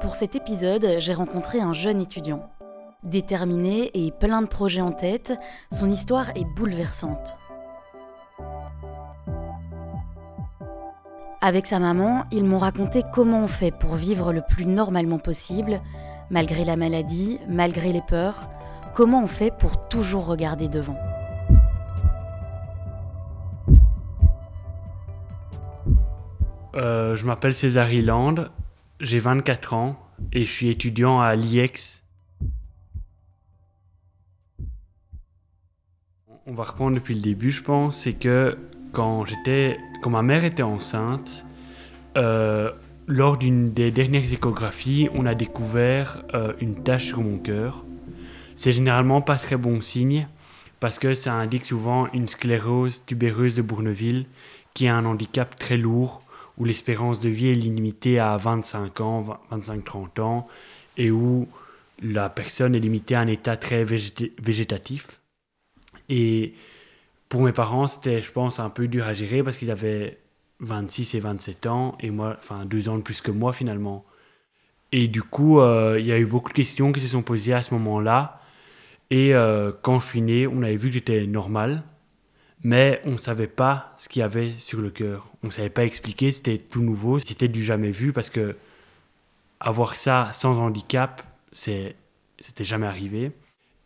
Pour cet épisode, j'ai rencontré un jeune étudiant. Déterminé et plein de projets en tête, son histoire est bouleversante. Avec sa maman, ils m'ont raconté comment on fait pour vivre le plus normalement possible, malgré la maladie, malgré les peurs, comment on fait pour toujours regarder devant. Euh, je m'appelle César Hiland, j'ai 24 ans et je suis étudiant à l'IEX. On va reprendre depuis le début, je pense. C'est que quand j'étais, quand ma mère était enceinte, euh, lors d'une des dernières échographies, on a découvert euh, une tache sur mon cœur. C'est généralement pas très bon signe parce que ça indique souvent une sclérose tubéreuse de Bourneville, qui est un handicap très lourd où l'espérance de vie est limitée à 25 ans, 25-30 ans, et où la personne est limitée à un état très végétatif. Et pour mes parents, c'était, je pense, un peu dur à gérer parce qu'ils avaient 26 et 27 ans, et moi, enfin, deux ans de plus que moi finalement. Et du coup, euh, il y a eu beaucoup de questions qui se sont posées à ce moment-là. Et euh, quand je suis né, on avait vu que j'étais normal, mais on ne savait pas ce qu'il y avait sur le cœur. On ne savait pas expliquer, c'était tout nouveau, c'était du jamais vu parce que avoir ça sans handicap, c'était jamais arrivé.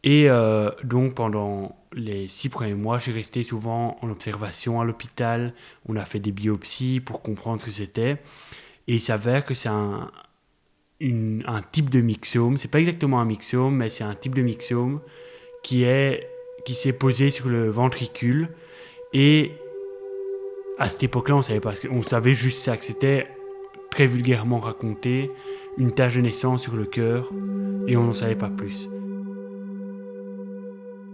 Et euh, donc pendant les six premiers mois, suis resté souvent en observation à l'hôpital. On a fait des biopsies pour comprendre ce que c'était. Et il s'avère que c'est un, type de myxome. C'est pas exactement un myxome, mais c'est un type de myxome qui s'est posé sur le ventricule et à cette époque-là, on savait pas, on savait juste ça, que c'était très vulgairement raconté, une tache de naissance sur le cœur, et on n'en savait pas plus.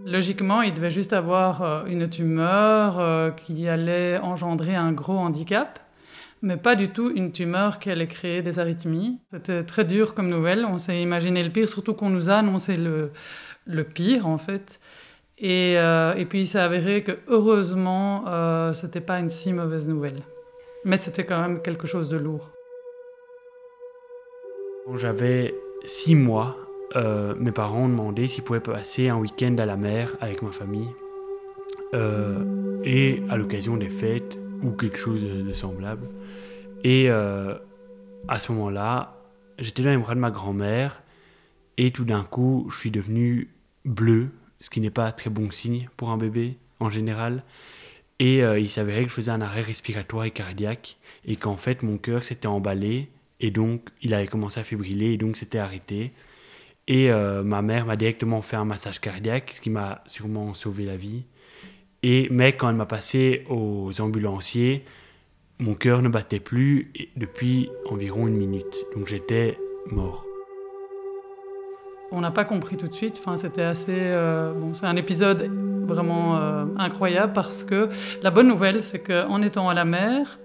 Logiquement, il devait juste avoir euh, une tumeur euh, qui allait engendrer un gros handicap, mais pas du tout une tumeur qui allait créer des arythmies. C'était très dur comme nouvelle. On s'est imaginé le pire, surtout qu'on nous a annoncé le, le pire, en fait. Et, euh, et, puis il s'est avéré que heureusement, euh, ce n'était pas une si mauvaise nouvelle. Mais c'était quand même quelque chose de lourd. Quand j'avais six mois, euh, mes parents ont demandé s'ils pouvaient passer un week-end à la mer avec ma famille. et à l'occasion des fêtes ou quelque chose de, semblable. Et à ce moment-là, j'étais dans les bras de ma grand-mère et tout d'un coup, je suis devenu bleu ce qui n'est pas très bon signe pour un bébé en général. Et euh, il s'avérait que je faisais un arrêt respiratoire et cardiaque et qu'en fait mon cœur s'était emballé et donc il avait commencé à fibriller et donc c'était arrêté. Et euh, ma mère m'a directement fait un massage cardiaque, ce qui m'a sûrement sauvé la vie. Et, mais quand elle m'a passé aux ambulanciers, mon cœur ne battait plus depuis environ une minute. Donc j'étais mort. On n'a pas compris tout de suite. Enfin, c'était assez. Euh, bon, c'est un épisode vraiment euh, incroyable parce que la bonne nouvelle, c'est qu'en étant à la mer,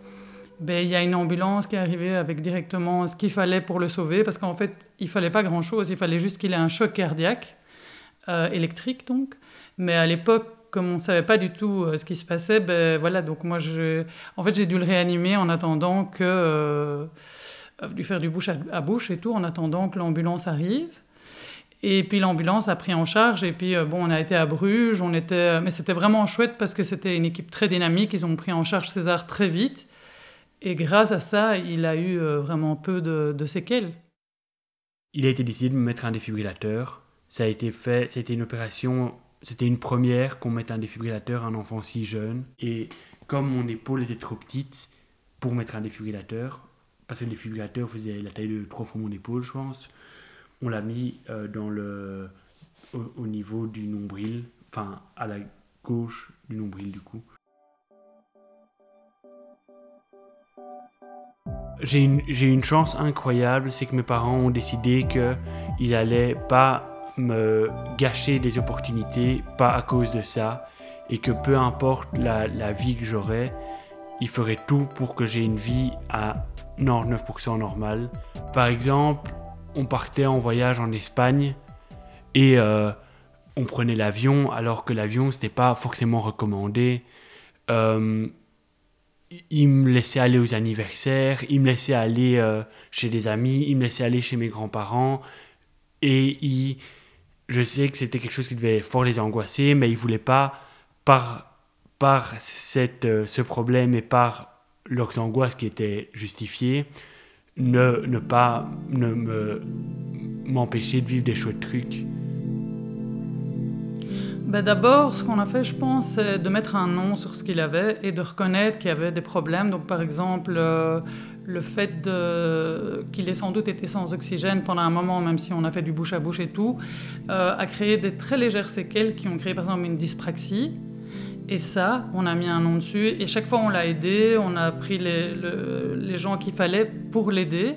ben, il y a une ambulance qui est arrivée avec directement ce qu'il fallait pour le sauver parce qu'en fait, il fallait pas grand-chose. Il fallait juste qu'il ait un choc cardiaque, euh, électrique donc. Mais à l'époque, comme on savait pas du tout ce qui se passait, ben voilà. Donc moi, je, en fait, j'ai dû le réanimer en attendant que lui faire du bouche à bouche et tout, en attendant que l'ambulance arrive. Et puis l'ambulance a pris en charge. Et puis, euh, bon, on a été à Bruges. On était... Euh, mais c'était vraiment chouette parce que c'était une équipe très dynamique. Ils ont pris en charge César très vite. Et grâce à ça, il a eu euh, vraiment peu de, séquelles. Il a été décidé de me mettre un défibrillateur. Ça a été fait, c'était une opération, c'était une première qu'on mette un défibrillateur à un enfant si jeune. Et comme mon épaule était trop petite pour mettre un défibrillateur, parce que le défibrillateur faisait la taille de trois fois mon épaule, je pense, on l'a mis euh, dans le, au, niveau du nombril, enfin à la gauche du nombril du coup. J'ai une, une, chance incroyable, c'est que mes parents ont décidé qu'ils n'allaient pas me gâcher des opportunités, pas à cause de ça, et que peu importe la, la vie que j'aurais, ils feraient tout pour que j'ai une vie à 99% normale. Par exemple, on partait en voyage en Espagne et euh, on prenait l'avion alors que l'avion c'était pas forcément recommandé. Euh, il me laissait aller aux anniversaires, il me laissait aller euh, chez des amis, il me laissait aller chez mes grands-parents. Et il, je sais que c'était quelque chose qui devait fort les angoisser, mais il voulait pas, par, par cette, ce problème et par leurs angoisses qui étaient justifiées, ne, ne pas ne me, m'empêcher de vivre des chouettes trucs. Ben D'abord, ce qu'on a fait, je pense, c'est de mettre un nom sur ce qu'il avait et de reconnaître qu'il y avait des problèmes. Donc, par exemple, euh, le fait qu'il ait sans doute été sans oxygène pendant un moment, même si on a fait du bouche à bouche et tout, euh, a créé des très légères séquelles qui ont créé, par exemple, une dyspraxie. Et ça, on a mis un nom dessus. Et chaque fois, on l'a aidé. On a pris les, gens qu'il fallait pour l'aider.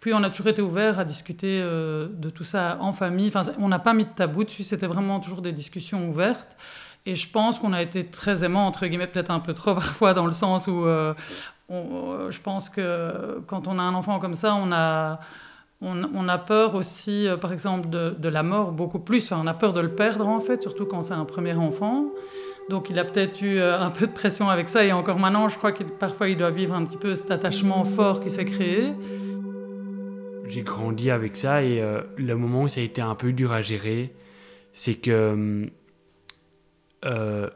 Puis on a toujours été ouvert à discuter euh, de tout ça en famille. Enfin, on n'a pas mis de tabou dessus, c'était vraiment toujours des discussions ouvertes. Et je pense qu'on a été très aimant, entre guillemets, peut-être un peu trop parfois, dans le sens où euh, euh, je pense que quand on a un enfant comme ça, on a, peur aussi, par exemple, de, la mort beaucoup plus. On a peur de le perdre, en fait, surtout quand c'est un premier enfant. Donc il a peut-être eu un peu de pression avec ça. Et encore maintenant, je crois que parfois il doit vivre un petit peu cet attachement fort qui s'est créé j'ai grandi avec ça et euh, le moment où ça a été un peu dur à gérer, c'est que euh,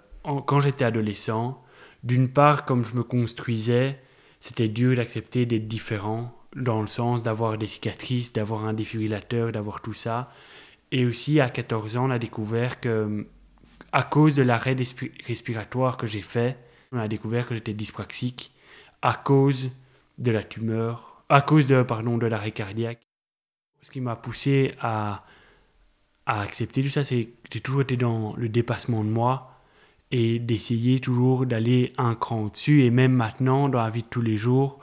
quand j'étais adolescent, d'une part, comme je me construisais, c'était dur d'accepter d'être différent, dans le sens d'avoir des cicatrices, d'avoir un défibrillateur, d'avoir tout ça. Et aussi, à 14 ans, on a découvert que, à cause de l'arrêt respiratoire que j'ai fait, on a découvert que j'étais dyspraxique à cause de la tumeur à cause de, pardon, de l'arrêt cardiaque. Ce qui m'a poussé à, à accepter tout ça, c'est que j'ai toujours été dans le dépassement de moi et d'essayer toujours d'aller un cran au-dessus. Et même maintenant, dans la vie de tous les jours,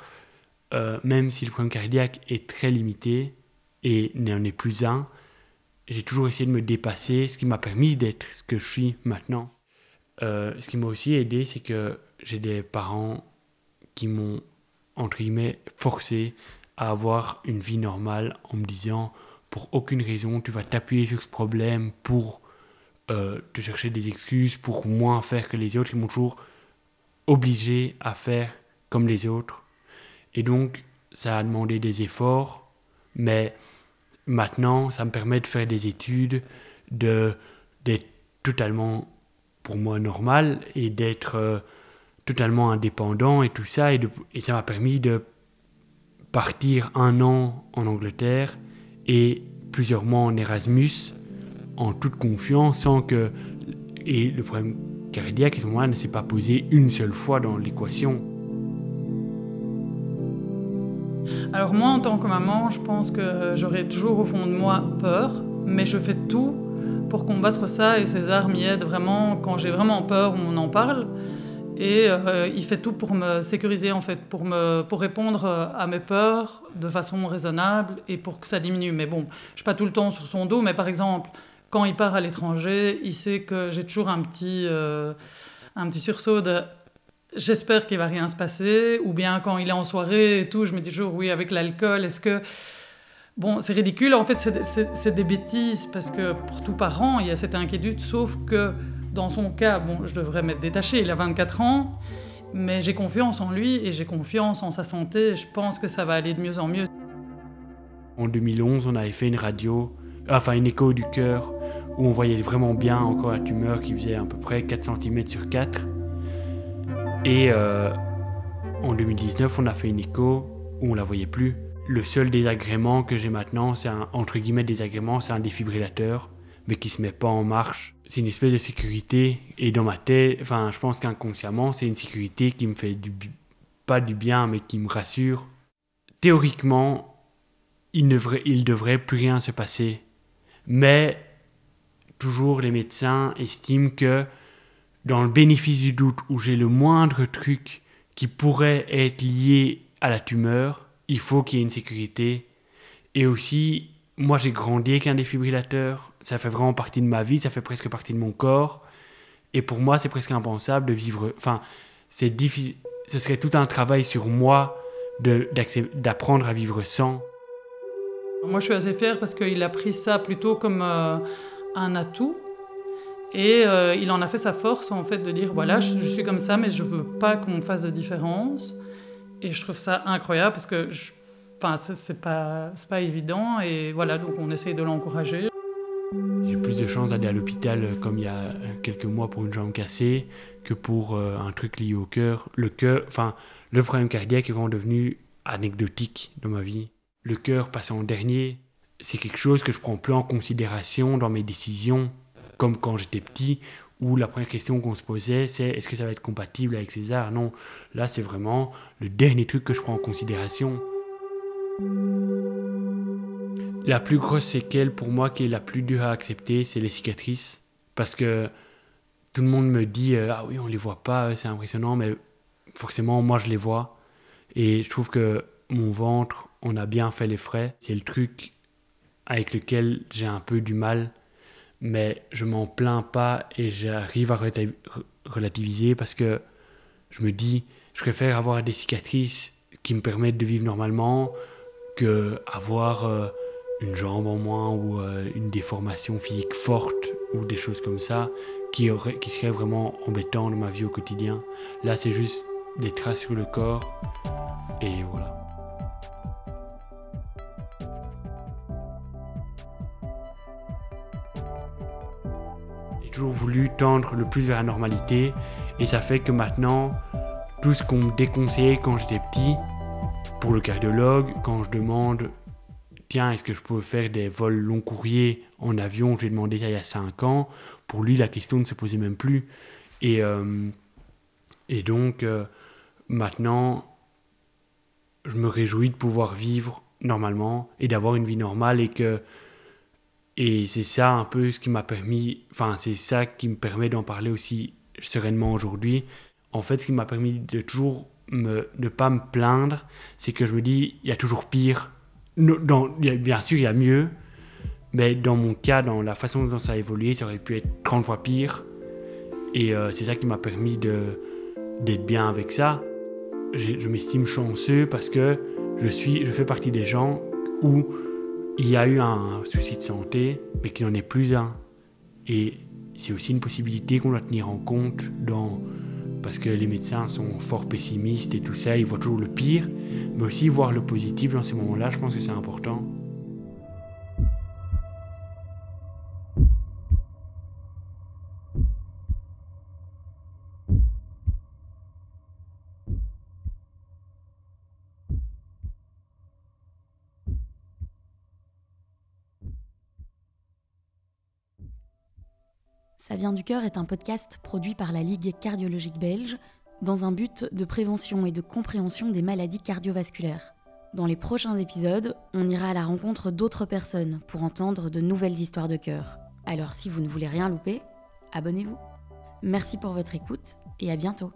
euh, même si le problème cardiaque est très limité et n'en est plus un, j'ai toujours essayé de me dépasser, ce qui m'a permis d'être ce que je suis maintenant. Euh, ce qui m'a aussi aidé, c'est que j'ai des parents qui m'ont entre guillemets, forcé à avoir une vie normale en me disant, pour aucune raison, tu vas t'appuyer sur ce problème pour euh, te chercher des excuses, pour moins faire que les autres. Ils m'ont toujours obligé à faire comme les autres. Et donc, ça a demandé des efforts, mais maintenant, ça me permet de faire des études, de d'être totalement, pour moi, normal et d'être... Euh, totalement indépendant et tout ça. Et, et ça m'a permis de partir un an en Angleterre et plusieurs mois en Erasmus en toute confiance sans que... Et le problème cardiaque à ce moment-là ne s'est pas posé une seule fois dans l'équation. Alors moi, en tant que maman, je pense que j'aurais toujours au fond de moi peur, mais je fais tout pour combattre ça et César m'y aide vraiment. Quand j'ai vraiment peur, on en parle. Et euh, il fait tout pour me sécuriser, en fait, pour, me, pour répondre euh, à mes peurs de façon raisonnable et pour que ça diminue. Mais bon, je ne suis pas tout le temps sur son dos, mais par exemple, quand il part à l'étranger, il sait que j'ai toujours un petit, euh, un petit sursaut de j'espère qu'il va rien se passer, ou bien quand il est en soirée et tout, je me dis toujours oui, avec l'alcool, est-ce que. Bon, c'est ridicule, en fait, c'est des bêtises, parce que pour tout parent, il y a cette inquiétude, sauf que dans son cas, bon, je devrais m'être détachée, il a 24 ans, mais j'ai confiance en lui et j'ai confiance en sa santé. Je pense que ça va aller de mieux en mieux. En 2011, on avait fait une radio, enfin une écho du cœur, où on voyait vraiment bien encore la tumeur qui faisait à peu près 4 cm sur 4. Et euh, en 2019, on a fait une écho où on la voyait plus. Le seul désagrément que j'ai maintenant, c'est un entre guillemets désagrément, c'est un défibrillateur mais qui se met pas en marche. C'est une espèce de sécurité et dans ma tête, enfin, je pense qu'inconsciemment, c'est une sécurité qui me fait du pas du bien, mais qui me rassure. Théoriquement, il ne devrait, plus rien se passer, mais toujours les médecins estiment que dans le bénéfice du doute où j'ai le moindre truc qui pourrait être lié à la tumeur, il faut qu'il y ait une sécurité. Et aussi, moi j'ai grandi avec un défibrillateur, ça fait vraiment partie de ma vie, ça fait presque partie de mon corps. Et pour moi, c'est presque impensable de vivre. Enfin, c'est difficile. Ce serait tout un travail sur moi d'apprendre à vivre sans. Moi, je suis assez fière parce qu'il a pris ça plutôt comme euh, un atout Et euh, il en a fait sa force, en fait, de dire voilà, je, suis comme ça, mais je veux pas qu'on fasse de différence. Et je trouve ça incroyable parce que, enfin, c'est pas, pas évident. Et voilà, donc on essaye de l'encourager. J'ai plus de chances d'aller à l'hôpital euh, comme il y a euh, quelques mois pour une jambe cassée que pour un truc lié au cœur. Le cœur, enfin, le problème cardiaque est vraiment devenu anecdotique dans ma vie. Le cœur passant en dernier, c'est quelque chose que je prends plus en considération dans mes décisions comme quand j'étais petit, où la première question qu'on se posait, c'est est-ce que ça va être compatible avec César? Non, là c'est vraiment le dernier truc que je prends en considération. La plus grosse séquelle pour moi qui est la plus dure à accepter, c'est les cicatrices. Parce que tout le monde me dit euh, Ah oui, on les voit pas, c'est impressionnant, mais forcément, moi je les vois. Et je trouve que mon ventre, on a bien fait les frais. C'est le truc avec lequel j'ai un peu du mal mais je m'en plains pas et j'arrive à relativiser parce que je me dis, je préfère avoir des cicatrices qui me permettent de vivre normalement que avoir euh, une jambe en moins ou euh, une déformation physique forte ou des choses comme ça qui, qui seraient vraiment embêtantes dans ma vie au quotidien. Là, c'est juste des traces sur le corps et voilà. Toujours voulu tendre le plus vers la normalité et ça fait que maintenant, tout ce qu'on me déconseillait quand j'étais petit, pour le cardiologue, quand je demande tiens, est-ce que je peux faire des vols long courriers en avion J'ai demandé ça il y a 5 ans. Pour lui, la question ne se posait même plus. Et, euh, et donc, euh, maintenant, je me réjouis de pouvoir vivre normalement et d'avoir une vie normale et que et c'est ça un peu ce qui m'a permis, enfin c'est ça qui me permet d'en parler aussi sereinement aujourd'hui. En fait, ce qui m'a permis de toujours me, ne pas me plaindre, c'est que je me dis, il y a toujours pire. Bien sûr, il y a mieux, mais dans mon cas, dans la façon dont ça a évolué, ça aurait pu être 30 fois pire. Et euh, c'est ça qui m'a permis d'être bien avec ça. Je m'estime chanceux parce que je, suis, je fais partie des gens où il y a eu un souci de santé, mais qu'il n'en est plus un. Et c'est aussi une possibilité qu'on doit tenir en compte dans parce que les médecins sont fort pessimistes et tout ça, ils voient toujours le pire, mais aussi voir le positif dans ces moments-là, je pense que c'est important. Ça vient du cœur est un podcast produit par la Ligue cardiologique belge dans un but de prévention et de compréhension des maladies cardiovasculaires. Dans les prochains épisodes, on ira à la rencontre d'autres personnes pour entendre de nouvelles histoires de cœur. Alors si vous ne voulez rien louper, abonnez-vous. Merci pour votre écoute et à bientôt.